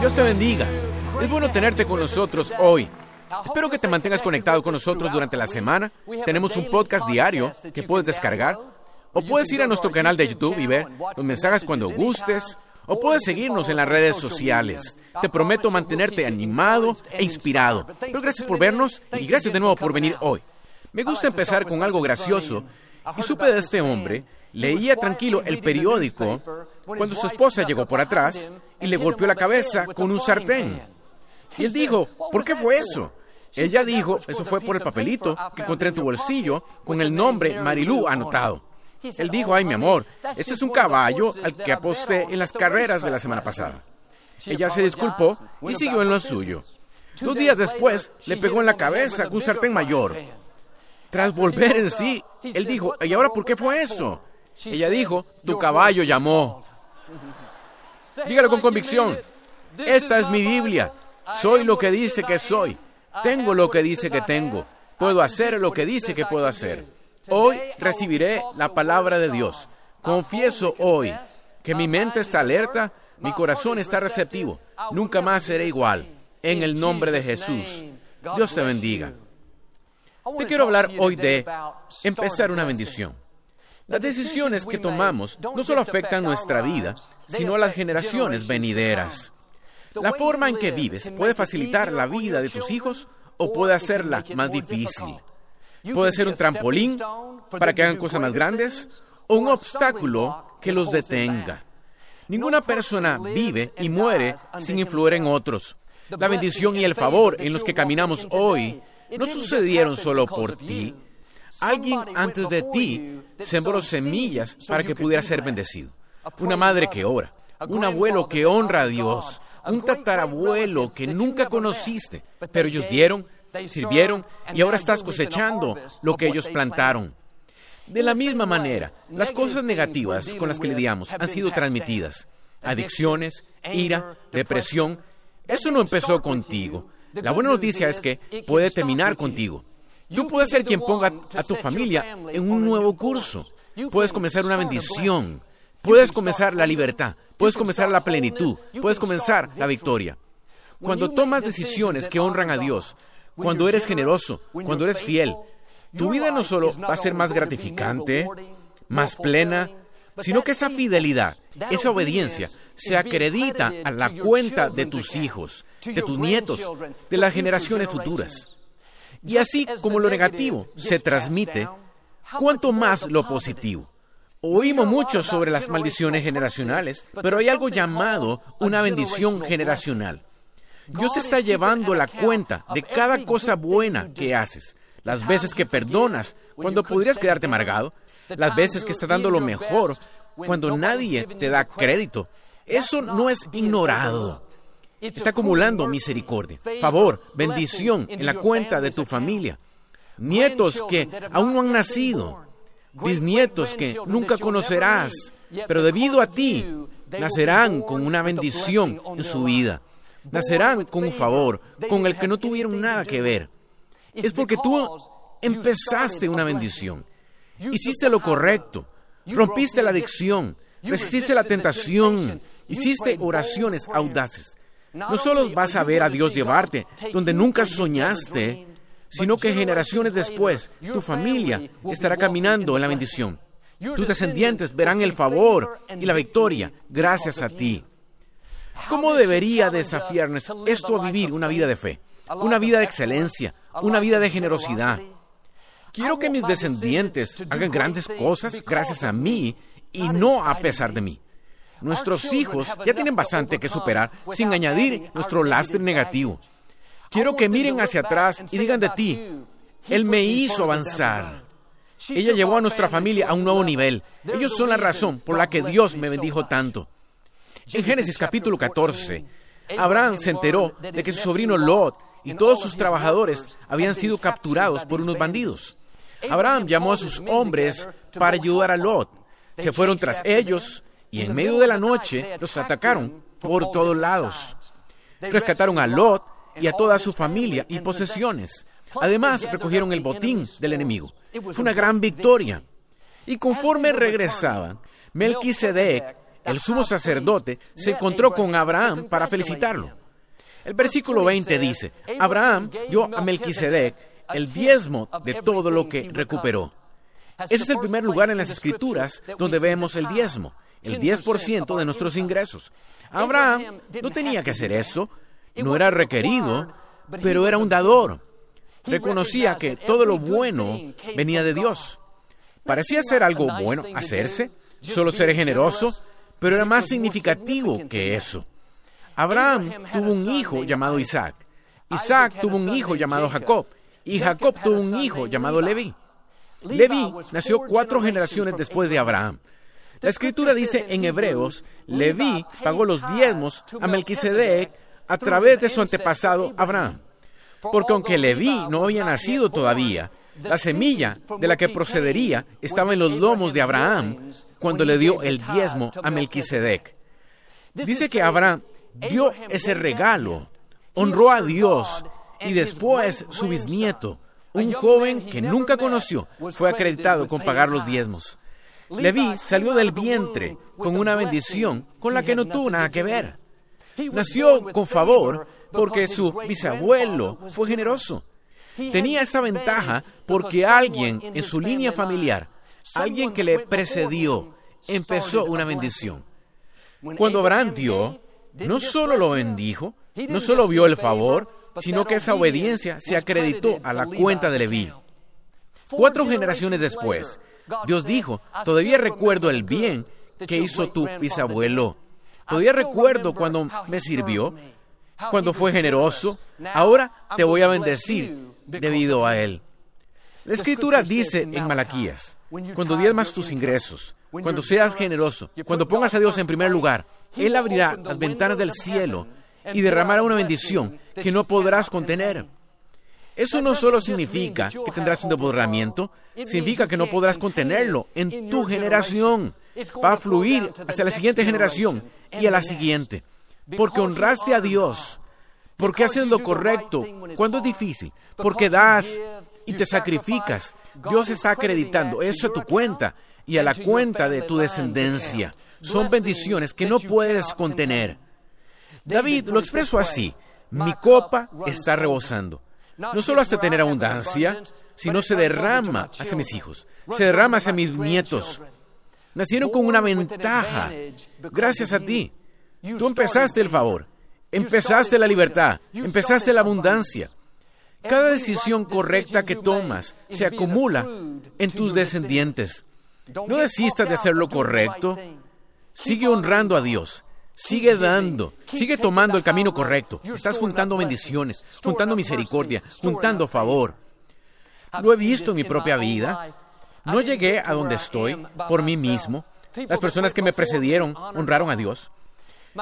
Dios te bendiga. Es bueno tenerte con nosotros hoy. Espero que te mantengas conectado con nosotros durante la semana. Tenemos un podcast diario que puedes descargar. O puedes ir a nuestro canal de YouTube y ver los mensajes cuando gustes. O puedes seguirnos en las redes sociales. Te prometo mantenerte animado e inspirado. Pero gracias por vernos y gracias de nuevo por venir hoy. Me gusta empezar con algo gracioso. Y supe de este hombre, leía tranquilo el periódico cuando su esposa llegó por atrás y le golpeó la cabeza con un sartén. Y él dijo, ¿por qué fue eso? Ella dijo, eso fue por el papelito que encontré en tu bolsillo con el nombre Marilú anotado. Él dijo, ay mi amor, este es un caballo al que aposté en las carreras de la semana pasada. Ella se disculpó y siguió en lo suyo. Dos días después, le pegó en la cabeza con un sartén mayor. Tras volver en sí, él dijo, ¿y ahora por qué fue eso? Ella dijo, tu caballo llamó. Dígalo con convicción. Esta es mi Biblia. Soy lo que dice que soy. Tengo lo que dice que tengo. Puedo hacer lo que dice que puedo hacer. Hoy recibiré la palabra de Dios. Confieso hoy que mi mente está alerta, mi corazón está receptivo. Nunca más seré igual. En el nombre de Jesús. Dios te bendiga. Te quiero hablar hoy de empezar una bendición. Las decisiones que tomamos no solo afectan nuestra vida, sino a las generaciones venideras. La forma en que vives puede facilitar la vida de tus hijos o puede hacerla más difícil. Puede ser un trampolín para que hagan cosas más grandes o un obstáculo que los detenga. Ninguna persona vive y muere sin influir en otros. La bendición y el favor en los que caminamos hoy no sucedieron solo por ti. Alguien antes de ti sembró semillas para que pudiera ser bendecido. Una madre que ora, un abuelo que honra a Dios, un tatarabuelo que nunca conociste, pero ellos dieron, sirvieron y ahora estás cosechando lo que ellos plantaron. De la misma manera, las cosas negativas con las que lidiamos han sido transmitidas. Adicciones, ira, depresión. Eso no empezó contigo. La buena noticia es que puede terminar contigo. Tú puedes ser quien ponga a tu familia en un nuevo curso. Puedes comenzar una bendición. Puedes comenzar la libertad. Puedes comenzar la plenitud. Puedes comenzar la victoria. Cuando tomas decisiones que honran a Dios, cuando eres generoso, cuando eres fiel, tu vida no solo va a ser más gratificante, más plena, sino que esa fidelidad, esa obediencia, se acredita a la cuenta de tus hijos, de tus nietos, de las generaciones futuras. Y así como lo negativo se transmite, cuanto más lo positivo. Oímos mucho sobre las maldiciones generacionales, pero hay algo llamado una bendición generacional. Dios está llevando la cuenta de cada cosa buena que haces, las veces que perdonas cuando podrías quedarte amargado, las veces que estás dando lo mejor cuando nadie te da crédito. Eso no es ignorado. Está acumulando misericordia, favor, bendición en la cuenta de tu familia. Nietos que aún no han nacido, bisnietos que nunca conocerás, pero debido a ti nacerán con una bendición en su vida. Nacerán con un favor, con el que no tuvieron nada que ver. Es porque tú empezaste una bendición. Hiciste lo correcto. Rompiste la adicción. Resististe la tentación. Hiciste oraciones audaces. No solo vas a ver a Dios llevarte donde nunca soñaste, sino que generaciones después tu familia estará caminando en la bendición. Tus descendientes verán el favor y la victoria gracias a ti. ¿Cómo debería desafiarnos esto a vivir una vida de fe, una vida de excelencia, una vida de generosidad? Quiero que mis descendientes hagan grandes cosas gracias a mí y no a pesar de mí. Nuestros hijos ya tienen bastante que superar sin añadir nuestro lastre negativo. Quiero que miren hacia atrás y digan de ti, Él me hizo avanzar. Ella llevó a nuestra familia a un nuevo nivel. Ellos son la razón por la que Dios me bendijo tanto. En Génesis capítulo 14, Abraham se enteró de que su sobrino Lot y todos sus trabajadores habían sido capturados por unos bandidos. Abraham llamó a sus hombres para ayudar a Lot. Se fueron tras ellos y en medio de la noche los atacaron por todos lados. Rescataron a Lot y a toda su familia y posesiones. Además, recogieron el botín del enemigo. Fue una gran victoria. Y conforme regresaban, Melquisedec, el sumo sacerdote, se encontró con Abraham para felicitarlo. El versículo 20 dice, Abraham dio a Melquisedec el diezmo de todo lo que recuperó. Ese es el primer lugar en las escrituras donde vemos el diezmo, el 10% de nuestros ingresos. Abraham no tenía que hacer eso, no era requerido, pero era un dador. Reconocía que todo lo bueno venía de Dios. Parecía ser algo bueno hacerse, solo ser generoso, pero era más significativo que eso. Abraham tuvo un hijo llamado Isaac. Isaac tuvo un hijo llamado Jacob. Y Jacob tuvo un hijo llamado Levi. Levi nació cuatro generaciones después de Abraham. La escritura dice en Hebreos, Levi pagó los diezmos a Melquisedec a través de su antepasado Abraham. Porque aunque Leví no había nacido todavía, la semilla de la que procedería estaba en los lomos de Abraham cuando le dio el diezmo a Melquisedec. Dice que Abraham dio ese regalo, honró a Dios y después su bisnieto, un joven que nunca conoció, fue acreditado con pagar los diezmos. Leví salió del vientre con una bendición con la que no tuvo nada que ver. Nació con favor porque su bisabuelo fue generoso. Tenía esa ventaja porque alguien en su línea familiar, alguien que le precedió, empezó una bendición. Cuando Abraham dio, no solo lo bendijo, no solo vio el favor, sino que esa obediencia se acreditó a la cuenta de Leví. Cuatro generaciones después, Dios dijo, todavía recuerdo el bien que hizo tu bisabuelo. Todavía recuerdo cuando me sirvió, cuando fue generoso. Ahora te voy a bendecir debido a él. La escritura dice en Malaquías, cuando diezmas tus ingresos, cuando seas generoso, cuando pongas a Dios en primer lugar, Él abrirá las ventanas del cielo y derramará una bendición que no podrás contener. Eso no solo significa que tendrás un desbordamiento, significa que no podrás contenerlo en tu generación. Va a fluir hacia la siguiente generación y a la siguiente. Porque honraste a Dios, porque haces lo correcto cuando es difícil, porque das y te sacrificas. Dios está acreditando eso a tu cuenta y a la cuenta de tu descendencia. Son bendiciones que no puedes contener. David lo expresó así, mi copa está rebosando. No solo hasta tener abundancia, sino se derrama hacia mis hijos, se derrama hacia mis nietos. Nacieron con una ventaja, gracias a ti. Tú empezaste el favor, empezaste la libertad, empezaste la abundancia. Cada decisión correcta que tomas se acumula en tus descendientes. No desistas de hacer lo correcto. Sigue honrando a Dios. Sigue dando, sigue tomando el camino correcto. Estás juntando bendiciones, juntando misericordia, juntando favor. Lo he visto en mi propia vida. No llegué a donde estoy por mí mismo. Las personas que me precedieron honraron a Dios.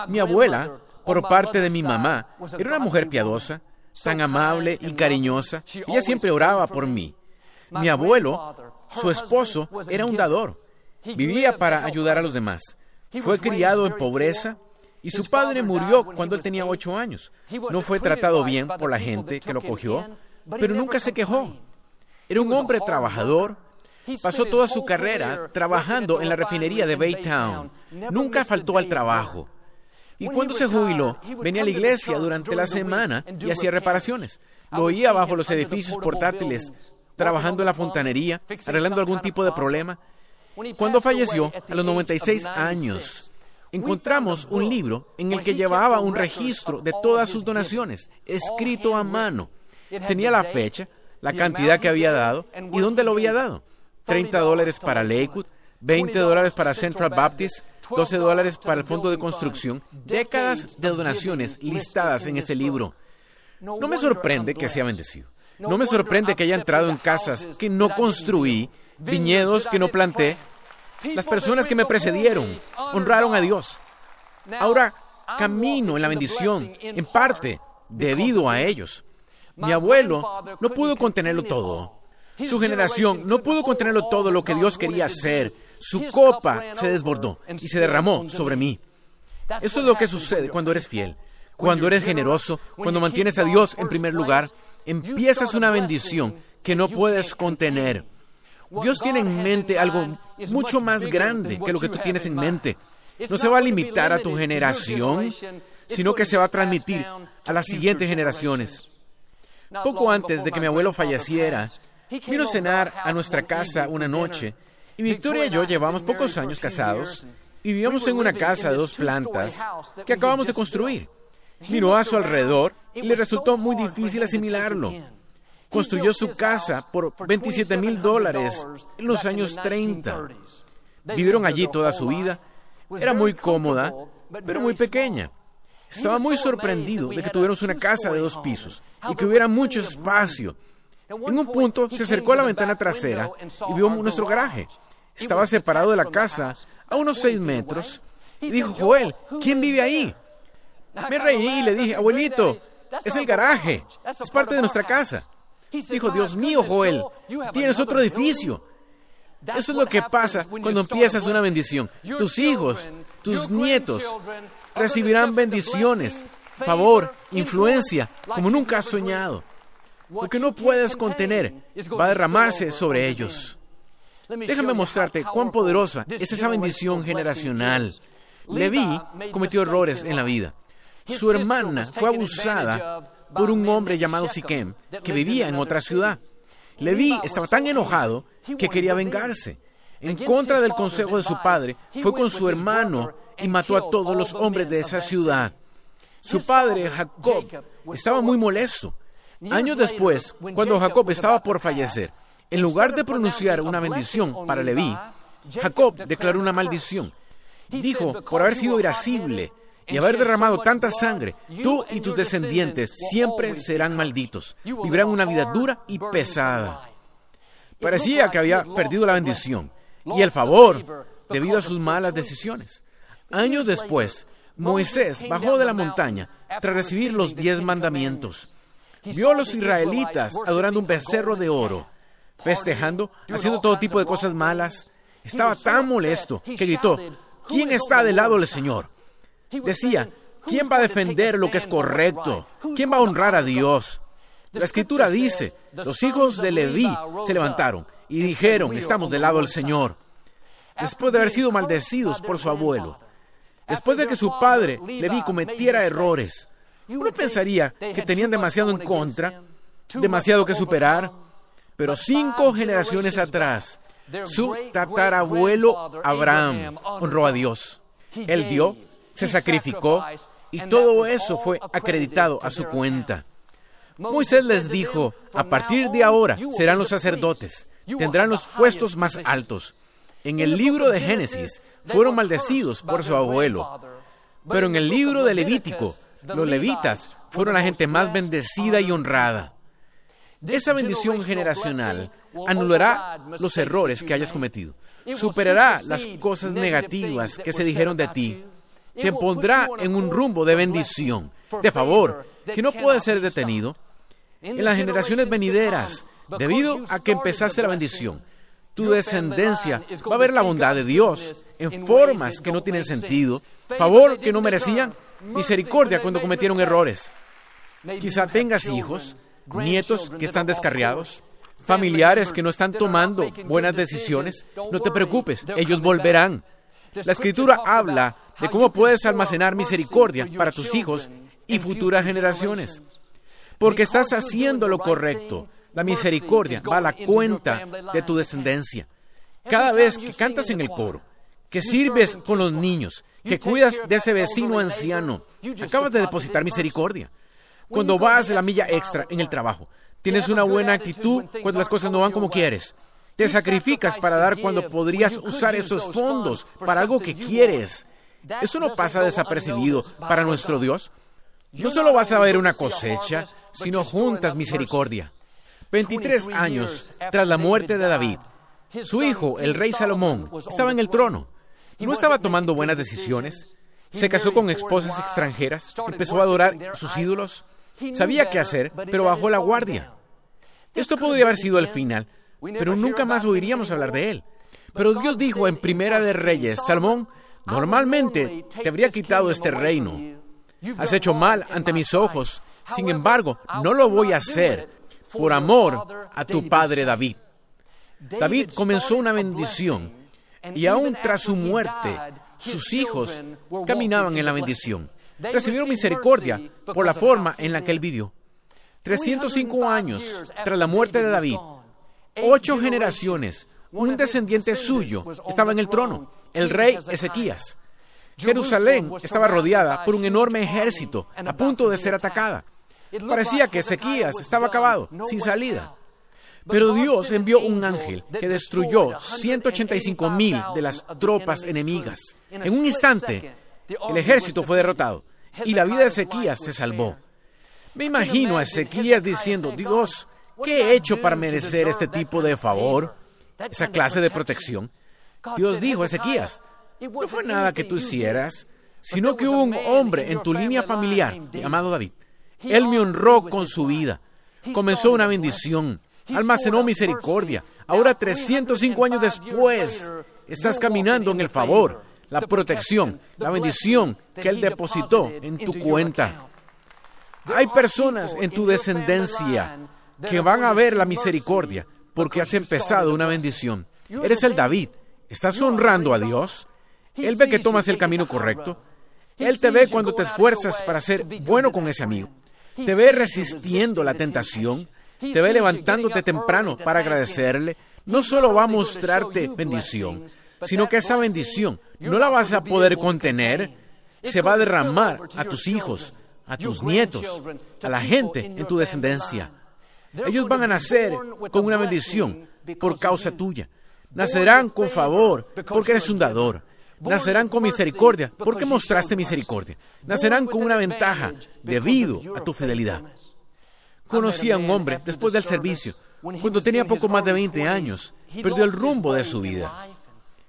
Mi abuela, por parte de mi mamá, era una mujer piadosa, tan amable y cariñosa. Ella siempre oraba por mí. Mi abuelo, su esposo, era un dador. Vivía para ayudar a los demás. Fue criado en pobreza y su padre murió cuando él tenía ocho años. No fue tratado bien por la gente que lo cogió, pero nunca se quejó. Era un hombre trabajador. Pasó toda su carrera trabajando en la refinería de Baytown. Nunca faltó al trabajo. Y cuando se jubiló, venía a la iglesia durante la semana y hacía reparaciones. Lo oía bajo los edificios portátiles, trabajando en la fontanería, arreglando algún tipo de problema. Cuando falleció, a los 96 años, encontramos un libro en el que llevaba un registro de todas sus donaciones, escrito a mano. Tenía la fecha, la cantidad que había dado y dónde lo había dado. 30 dólares para Lakewood, 20 dólares para Central Baptist, 12 dólares para el Fondo de Construcción, décadas de donaciones listadas en este libro. No me sorprende que sea bendecido. No me sorprende que haya entrado en casas que no construí, viñedos que no planté, las personas que me precedieron honraron a Dios. Ahora camino en la bendición, en parte debido a ellos. Mi abuelo no pudo contenerlo todo. Su generación no pudo contenerlo todo lo que Dios quería hacer. Su copa se desbordó y se derramó sobre mí. Eso es lo que sucede cuando eres fiel, cuando eres generoso, cuando mantienes a Dios en primer lugar. Empiezas una bendición que no puedes contener. Dios tiene en mente algo mucho más grande que lo que tú tienes en mente. no se va a limitar a tu generación, sino que se va a transmitir a las siguientes generaciones. Poco antes de que mi abuelo falleciera, vino a cenar a nuestra casa una noche y Victoria y yo llevamos pocos años casados y vivíamos en una casa de dos plantas que acabamos de construir. Miró a su alrededor y le resultó muy difícil asimilarlo. Construyó su casa por 27 mil dólares en los años 30. Vivieron allí toda su vida. Era muy cómoda, pero muy pequeña. Estaba muy sorprendido de que tuviéramos una casa de dos pisos y que hubiera mucho espacio. En un punto se acercó a la ventana trasera y vio nuestro garaje. Estaba separado de la casa a unos seis metros y dijo, Joel, ¿quién vive ahí? Me reí y le dije, abuelito, es el garaje, es parte de nuestra casa. Dijo, Dios mío, Joel, tienes otro edificio. Eso es lo que pasa cuando empiezas una bendición. Tus hijos, tus nietos recibirán bendiciones, favor, influencia, como nunca has soñado. Lo que no puedes contener va a derramarse sobre ellos. Déjame mostrarte cuán poderosa es esa bendición generacional. Leví cometió errores en la vida. Su hermana fue abusada por un hombre llamado Siquem, que vivía en otra ciudad. Leví estaba tan enojado que quería vengarse. En contra del consejo de su padre, fue con su hermano y mató a todos los hombres de esa ciudad. Su padre, Jacob, estaba muy molesto. Años después, cuando Jacob estaba por fallecer, en lugar de pronunciar una bendición para Leví, Jacob declaró una maldición. Dijo, por haber sido irascible y haber derramado tanta sangre, tú y tus descendientes siempre serán malditos. Vivirán una vida dura y pesada. Parecía que había perdido la bendición y el favor debido a sus malas decisiones. Años después, Moisés bajó de la montaña tras recibir los diez mandamientos. Vio a los israelitas adorando un becerro de oro, festejando, haciendo todo tipo de cosas malas. Estaba tan molesto que gritó, ¿quién está del lado del Señor? Decía, ¿quién va a defender lo que es correcto? ¿Quién va a honrar a Dios? La escritura dice, los hijos de Leví se levantaron y dijeron, estamos del lado del Señor. Después de haber sido maldecidos por su abuelo, después de que su padre Leví cometiera errores, uno pensaría que tenían demasiado en contra, demasiado que superar, pero cinco generaciones atrás, su tatarabuelo Abraham honró a Dios. Él dio se sacrificó y todo eso fue acreditado a su cuenta. Moisés les dijo, a partir de ahora serán los sacerdotes, tendrán los puestos más altos. En el libro de Génesis fueron maldecidos por su abuelo, pero en el libro de Levítico, los levitas fueron la gente más bendecida y honrada. Esa bendición generacional anulará los errores que hayas cometido, superará las cosas negativas que se dijeron de ti te pondrá en un rumbo de bendición, de favor, que no puede ser detenido en las generaciones venideras, debido a que empezaste la bendición. Tu descendencia va a ver la bondad de Dios en formas que no tienen sentido, favor que no merecían, misericordia cuando cometieron errores. Quizá tengas hijos, nietos que están descarriados, familiares que no están tomando buenas decisiones. No te preocupes, ellos volverán. La escritura habla de cómo puedes almacenar misericordia para tus hijos y futuras generaciones. Porque estás haciendo lo correcto. La misericordia va a la cuenta de tu descendencia. Cada vez que cantas en el coro, que sirves con los niños, que cuidas de ese vecino anciano, acabas de depositar misericordia. Cuando vas de la milla extra en el trabajo, tienes una buena actitud cuando las cosas no van como quieres. Te sacrificas para dar cuando podrías usar esos fondos para algo que quieres. Eso no pasa desapercibido para nuestro Dios. No solo vas a ver una cosecha, sino juntas misericordia. 23 años tras la muerte de David, su hijo, el rey Salomón, estaba en el trono. No estaba tomando buenas decisiones. Se casó con esposas extranjeras, empezó a adorar sus ídolos. Sabía qué hacer, pero bajó la guardia. Esto podría haber sido el final, pero nunca más oiríamos hablar de él. Pero Dios dijo en Primera de Reyes, Salmón, normalmente te habría quitado este reino. Has hecho mal ante mis ojos. Sin embargo, no lo voy a hacer por amor a tu padre David. David comenzó una bendición y aún tras su muerte, sus hijos caminaban en la bendición. Recibieron misericordia por la forma en la que él vivió. 305 años tras la muerte de David, ocho generaciones, un descendiente suyo estaba en el trono, el rey Ezequías. Jerusalén estaba rodeada por un enorme ejército a punto de ser atacada. Parecía que Ezequías estaba acabado, sin salida. Pero Dios envió un ángel que destruyó 185 mil de las tropas enemigas. En un instante, el ejército fue derrotado y la vida de Ezequías se salvó. Me imagino a Ezequías diciendo, Dios, ¿qué he hecho para merecer este tipo de favor? Esa clase de protección. Dios dijo a Ezequías, no fue nada que tú hicieras, sino que hubo un hombre en tu línea familiar llamado David. Él me honró con su vida. Comenzó una bendición almacenó misericordia. Ahora 305 años después, estás caminando en el favor, la protección, la bendición que Él depositó en tu cuenta. Hay personas en tu descendencia que van a ver la misericordia porque has empezado una bendición. Eres el David. ¿Estás honrando a Dios? Él ve que tomas el camino correcto. Él te ve cuando te esfuerzas para ser bueno con ese amigo. Te ve resistiendo la tentación te ve levantándote temprano para agradecerle, no solo va a mostrarte bendición, sino que esa bendición no la vas a poder contener, se va a derramar a tus hijos, a tus nietos, a la gente en tu descendencia. Ellos van a nacer con una bendición por causa tuya. Nacerán con favor porque eres un dador. Nacerán con misericordia porque mostraste misericordia. Nacerán con una ventaja debido a tu fidelidad. Conocí a un hombre después del servicio, cuando tenía poco más de 20 años. Perdió el rumbo de su vida.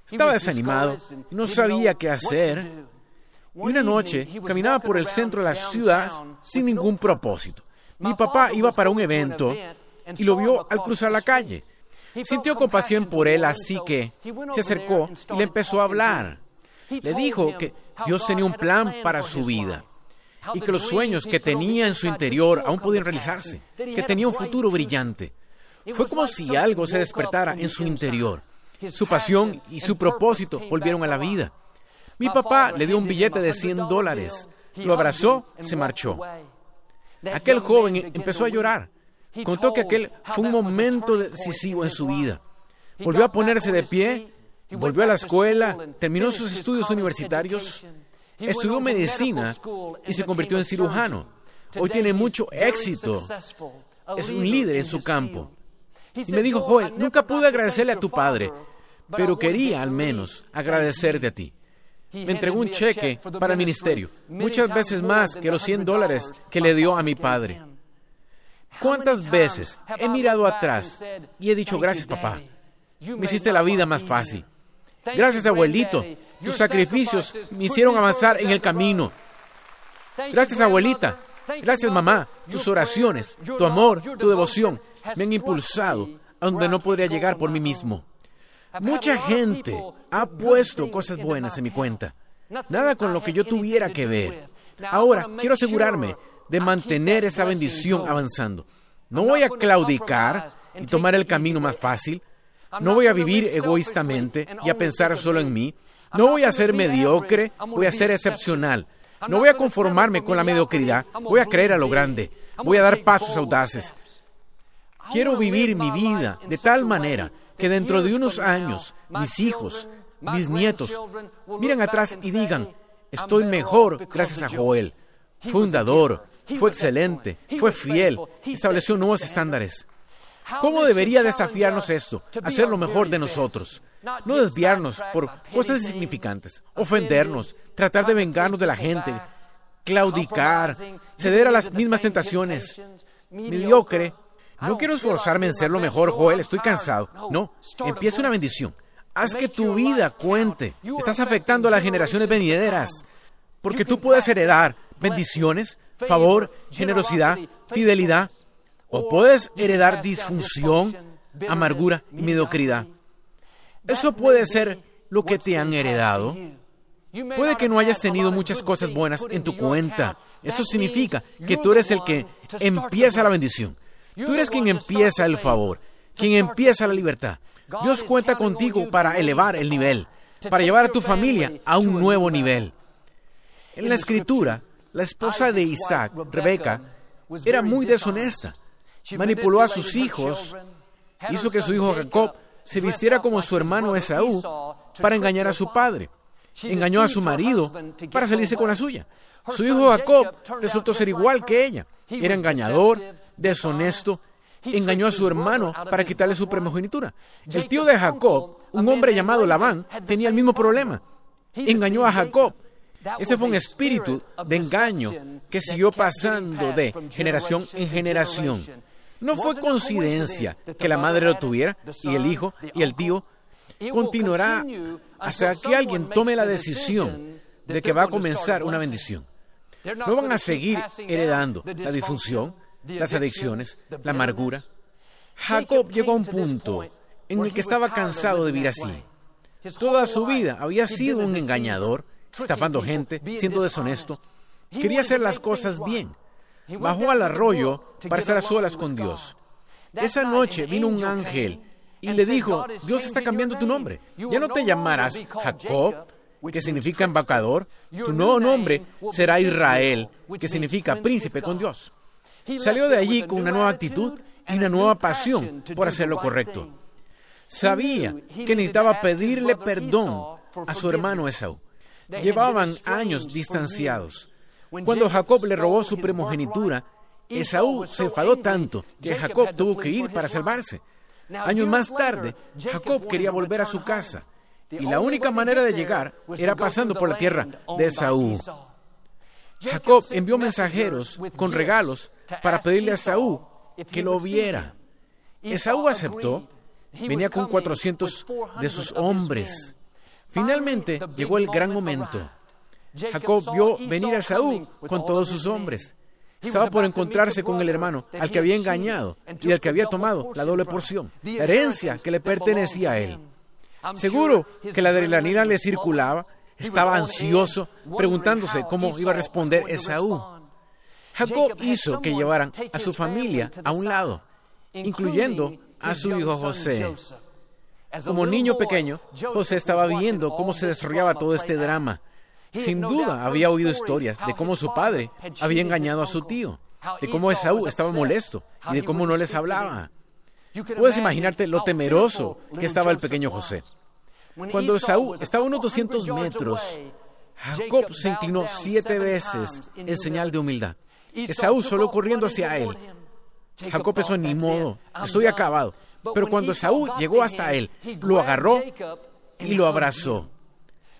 Estaba desanimado y no sabía qué hacer. Y una noche caminaba por el centro de la ciudad sin ningún propósito. Mi papá iba para un evento y lo vio al cruzar la calle. Sintió compasión por él, así que se acercó y le empezó a hablar. Le dijo que Dios tenía un plan para su vida y que los sueños que tenía en su interior aún podían realizarse, que tenía un futuro brillante. Fue como si algo se despertara en su interior. Su pasión y su propósito volvieron a la vida. Mi papá le dio un billete de 100 dólares, lo abrazó y se marchó. Aquel joven empezó a llorar. Contó que aquel fue un momento decisivo en su vida. Volvió a ponerse de pie, volvió a la escuela, terminó sus estudios universitarios Estudió medicina y se convirtió en cirujano. Hoy tiene mucho éxito. Es un líder en su campo. Y me dijo, Joel, nunca pude agradecerle a tu padre, pero quería al menos agradecerte a ti. Me entregó un cheque para el ministerio, muchas veces más que los 100 dólares que le dio a mi padre. ¿Cuántas veces he mirado atrás y he dicho, gracias papá, me hiciste la vida más fácil? Gracias abuelito, tus sacrificios me hicieron avanzar en el camino. Gracias, abuelita. Gracias, mamá. Tus oraciones, tu amor, tu devoción me han impulsado a donde no podría llegar por mí mismo. Mucha gente ha puesto cosas buenas en mi cuenta. Nada con lo que yo tuviera que ver. Ahora, quiero asegurarme de mantener esa bendición avanzando. No voy a claudicar y tomar el camino más fácil. No voy a vivir egoístamente y a pensar solo en mí. No voy a ser mediocre, voy a ser excepcional. No voy a conformarme con la mediocridad, voy a creer a lo grande, voy a dar pasos audaces. Quiero vivir mi vida de tal manera que dentro de unos años mis hijos, mis nietos, miren atrás y digan, estoy mejor gracias a Joel, fundador, fue excelente, fue fiel, estableció nuevos estándares. ¿Cómo debería desafiarnos esto? Hacer lo mejor de nosotros. No desviarnos por cosas insignificantes, ofendernos, tratar de vengarnos de la gente, claudicar, ceder a las mismas tentaciones, mediocre. No quiero esforzarme en ser lo mejor, Joel, estoy cansado. No, empieza una bendición. Haz que tu vida cuente. Estás afectando a las generaciones venideras. Porque tú puedes heredar bendiciones, favor, generosidad, fidelidad. O puedes heredar disfunción, amargura y mediocridad. Eso puede ser lo que te han heredado. Puede que no hayas tenido muchas cosas buenas en tu cuenta. Eso significa que tú eres el que empieza la bendición. Tú eres quien empieza el favor, quien empieza la libertad. Dios cuenta contigo para elevar el nivel. para llevar a tu familia a un nuevo nivel. En la escritura, la esposa de Isaac, Rebeca, era muy deshonesta. Manipuló a sus hijos, hizo que su hijo Jacob se vistiera como su hermano Esaú para engañar a su padre. Engañó a su marido para salirse con la suya. Su hijo Jacob resultó ser igual que ella. Era engañador, deshonesto, engañó a su hermano para quitarle su primogenitura. El tío de Jacob, un hombre llamado Labán, tenía el mismo problema. Engañó a Jacob. Ese fue un espíritu de engaño que siguió pasando de generación en generación. No fue coincidencia que la madre lo tuviera y el hijo y el tío. Continuará hasta que alguien tome la decisión de que va a comenzar una bendición. No van a seguir heredando la disfunción, las adicciones, la amargura. Jacob llegó a un punto en el que estaba cansado de vivir así. Toda su vida había sido un engañador, estafando gente, siendo deshonesto. Quería hacer las cosas bien. Bajó al arroyo para estar a solas con Dios. Esa noche vino un ángel y le dijo, Dios está cambiando tu nombre. Ya no te llamarás Jacob, que significa embacador. Tu nuevo nombre será Israel, que significa príncipe con Dios. Salió de allí con una nueva actitud y una nueva pasión por hacer lo correcto. Sabía que necesitaba pedirle perdón a su hermano Esaú. Llevaban años distanciados. Cuando Jacob le robó su primogenitura, Esaú se enfadó tanto que Jacob tuvo que ir para salvarse. Años más tarde, Jacob quería volver a su casa y la única manera de llegar era pasando por la tierra de Esaú. Jacob envió mensajeros con regalos para pedirle a Esaú que lo viera. Esaú aceptó. Venía con 400 de sus hombres. Finalmente llegó el gran momento. Jacob vio venir a Esaú con todos sus hombres. Estaba por encontrarse con el hermano al que había engañado y al que había tomado la doble porción, la herencia que le pertenecía a él. Seguro que la adrenalina le circulaba, estaba ansioso, preguntándose cómo iba a responder Esaú. Jacob hizo que llevaran a su familia a un lado, incluyendo a su hijo José. Como niño pequeño, José estaba viendo cómo se desarrollaba todo este drama. Sin duda había oído historias de cómo su padre había engañado a su tío, de cómo Esaú estaba molesto y de cómo no les hablaba. Puedes imaginarte lo temeroso que estaba el pequeño José. Cuando Esaú estaba a unos 200 metros, Jacob se inclinó siete veces en señal de humildad. Esaú solo corriendo hacia él. Jacob pensó, ni modo, estoy acabado. Pero cuando Esaú llegó hasta él, lo agarró y lo abrazó.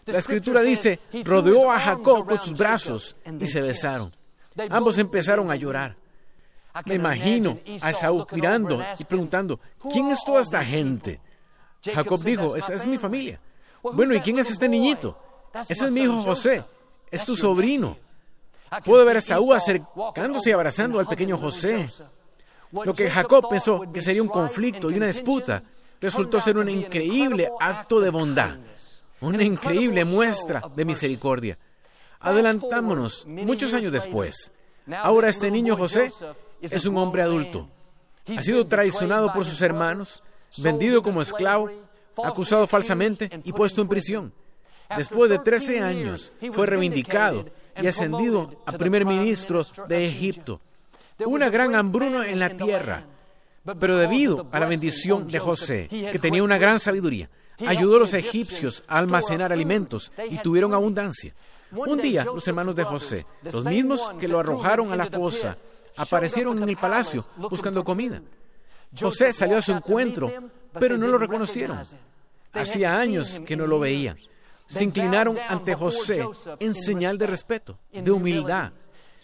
La escritura dice, rodeó a Jacob con sus brazos y se besaron. Ambos empezaron a llorar. Me imagino a Esaú mirando y preguntando, ¿quién es toda esta gente? Jacob dijo, esa es mi familia. Bueno, ¿y quién es este niñito? Ese es mi hijo José, es tu sobrino. Puedo ver a Esaú acercándose y abrazando al pequeño José. Lo que Jacob pensó que sería un conflicto y una disputa resultó ser un increíble acto de bondad una increíble muestra de misericordia. Adelantámonos muchos años después. Ahora este niño José es un hombre adulto. Ha sido traicionado por sus hermanos, vendido como esclavo, acusado falsamente y puesto en prisión. Después de 13 años fue reivindicado y ascendido a primer ministro de Egipto. Una gran hambruna en la tierra, pero debido a la bendición de José, que tenía una gran sabiduría, ayudó a los egipcios a almacenar alimentos y tuvieron abundancia. Un día, los hermanos de José, los mismos que lo arrojaron a la fosa, aparecieron en el palacio buscando comida. José salió a su encuentro, pero no lo reconocieron. Hacía años que no lo veían. Se inclinaron ante José en señal de respeto, de humildad.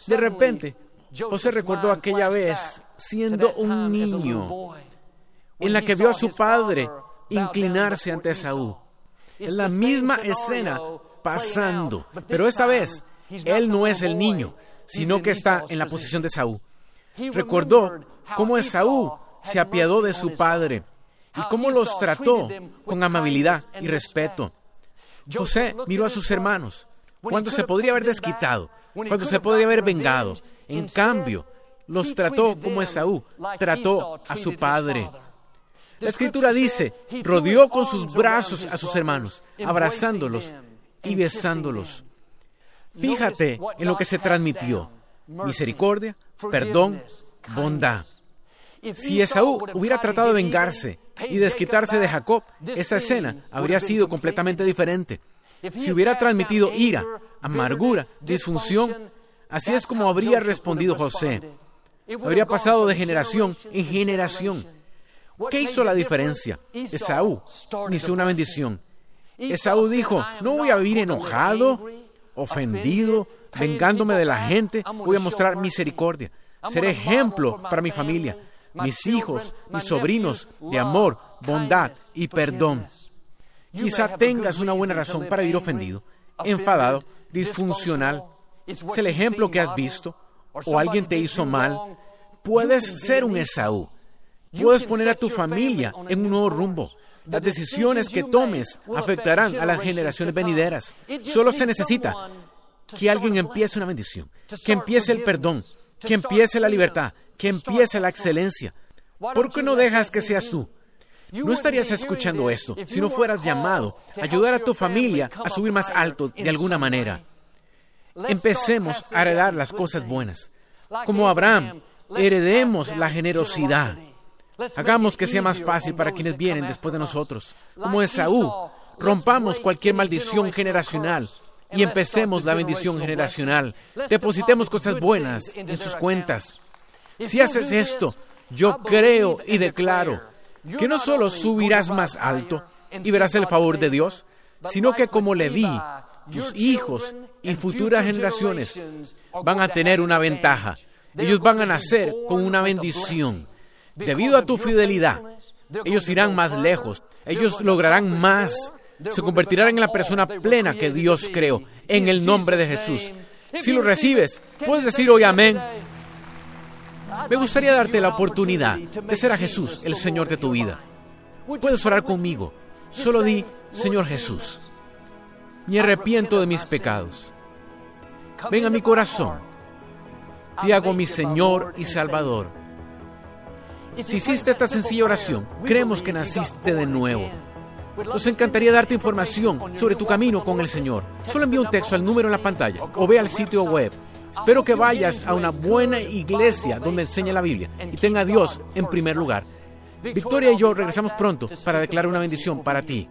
De repente, José recordó aquella vez siendo un niño en la que vio a su padre inclinarse ante Esaú. Es la misma escena pasando, pero esta vez él no es el niño, sino que está en la posición de Esaú. Recordó cómo Esaú se apiadó de su padre y cómo los trató con amabilidad y respeto. José miró a sus hermanos cuando se podría haber desquitado, cuando se podría haber vengado. En cambio, los trató como Esaú trató a su padre. La escritura dice, rodeó con sus brazos a sus hermanos, abrazándolos y besándolos. Fíjate en lo que se transmitió. Misericordia, perdón, bondad. Si Esaú hubiera tratado de vengarse y desquitarse de Jacob, esa escena habría sido completamente diferente. Si hubiera transmitido ira, amargura, disfunción, así es como habría respondido José. Habría pasado de generación en generación. ¿Qué hizo la diferencia? Esaú hizo una bendición. Esaú dijo, no voy a vivir enojado, ofendido, vengándome de la gente, voy a mostrar misericordia. Seré ejemplo para mi familia, mis hijos, mis sobrinos, de amor, bondad y perdón. Quizá tengas una buena razón para vivir ofendido, enfadado, disfuncional. Es el ejemplo que has visto, o alguien te hizo mal. Puedes ser un Esaú. Puedes poner a tu familia en un nuevo rumbo. Las decisiones que tomes afectarán a las generaciones venideras. Solo se necesita que alguien empiece una bendición, que empiece el perdón, que empiece la libertad, que empiece la excelencia. ¿Por qué no dejas que seas tú? No estarías escuchando esto si no fueras llamado a ayudar a tu familia a subir más alto de alguna manera. Empecemos a heredar las cosas buenas. Como Abraham, heredemos la generosidad. Hagamos que sea más fácil para quienes vienen después de nosotros. Como Esaú, rompamos cualquier maldición generacional y empecemos la bendición generacional. Depositemos cosas buenas en sus cuentas. Si haces esto, yo creo y declaro que no solo subirás más alto y verás el favor de Dios, sino que como le vi, tus hijos y futuras generaciones van a tener una ventaja. Ellos van a nacer con una bendición. Debido a tu fidelidad, ellos irán más lejos, ellos lograrán más, se convertirán en la persona plena que Dios creó, en el nombre de Jesús. Si lo recibes, puedes decir hoy amén. Me gustaría darte la oportunidad de ser a Jesús, el Señor de tu vida. Puedes orar conmigo. Solo di, Señor Jesús, me arrepiento de mis pecados. Ven a mi corazón. Te hago mi Señor y Salvador. Si hiciste esta sencilla oración, creemos que naciste de nuevo. Nos encantaría darte información sobre tu camino con el Señor. Solo envía un texto al número en la pantalla o ve al sitio web. Espero que vayas a una buena iglesia donde enseñe la Biblia y tenga a Dios en primer lugar. Victoria y yo regresamos pronto para declarar una bendición para ti.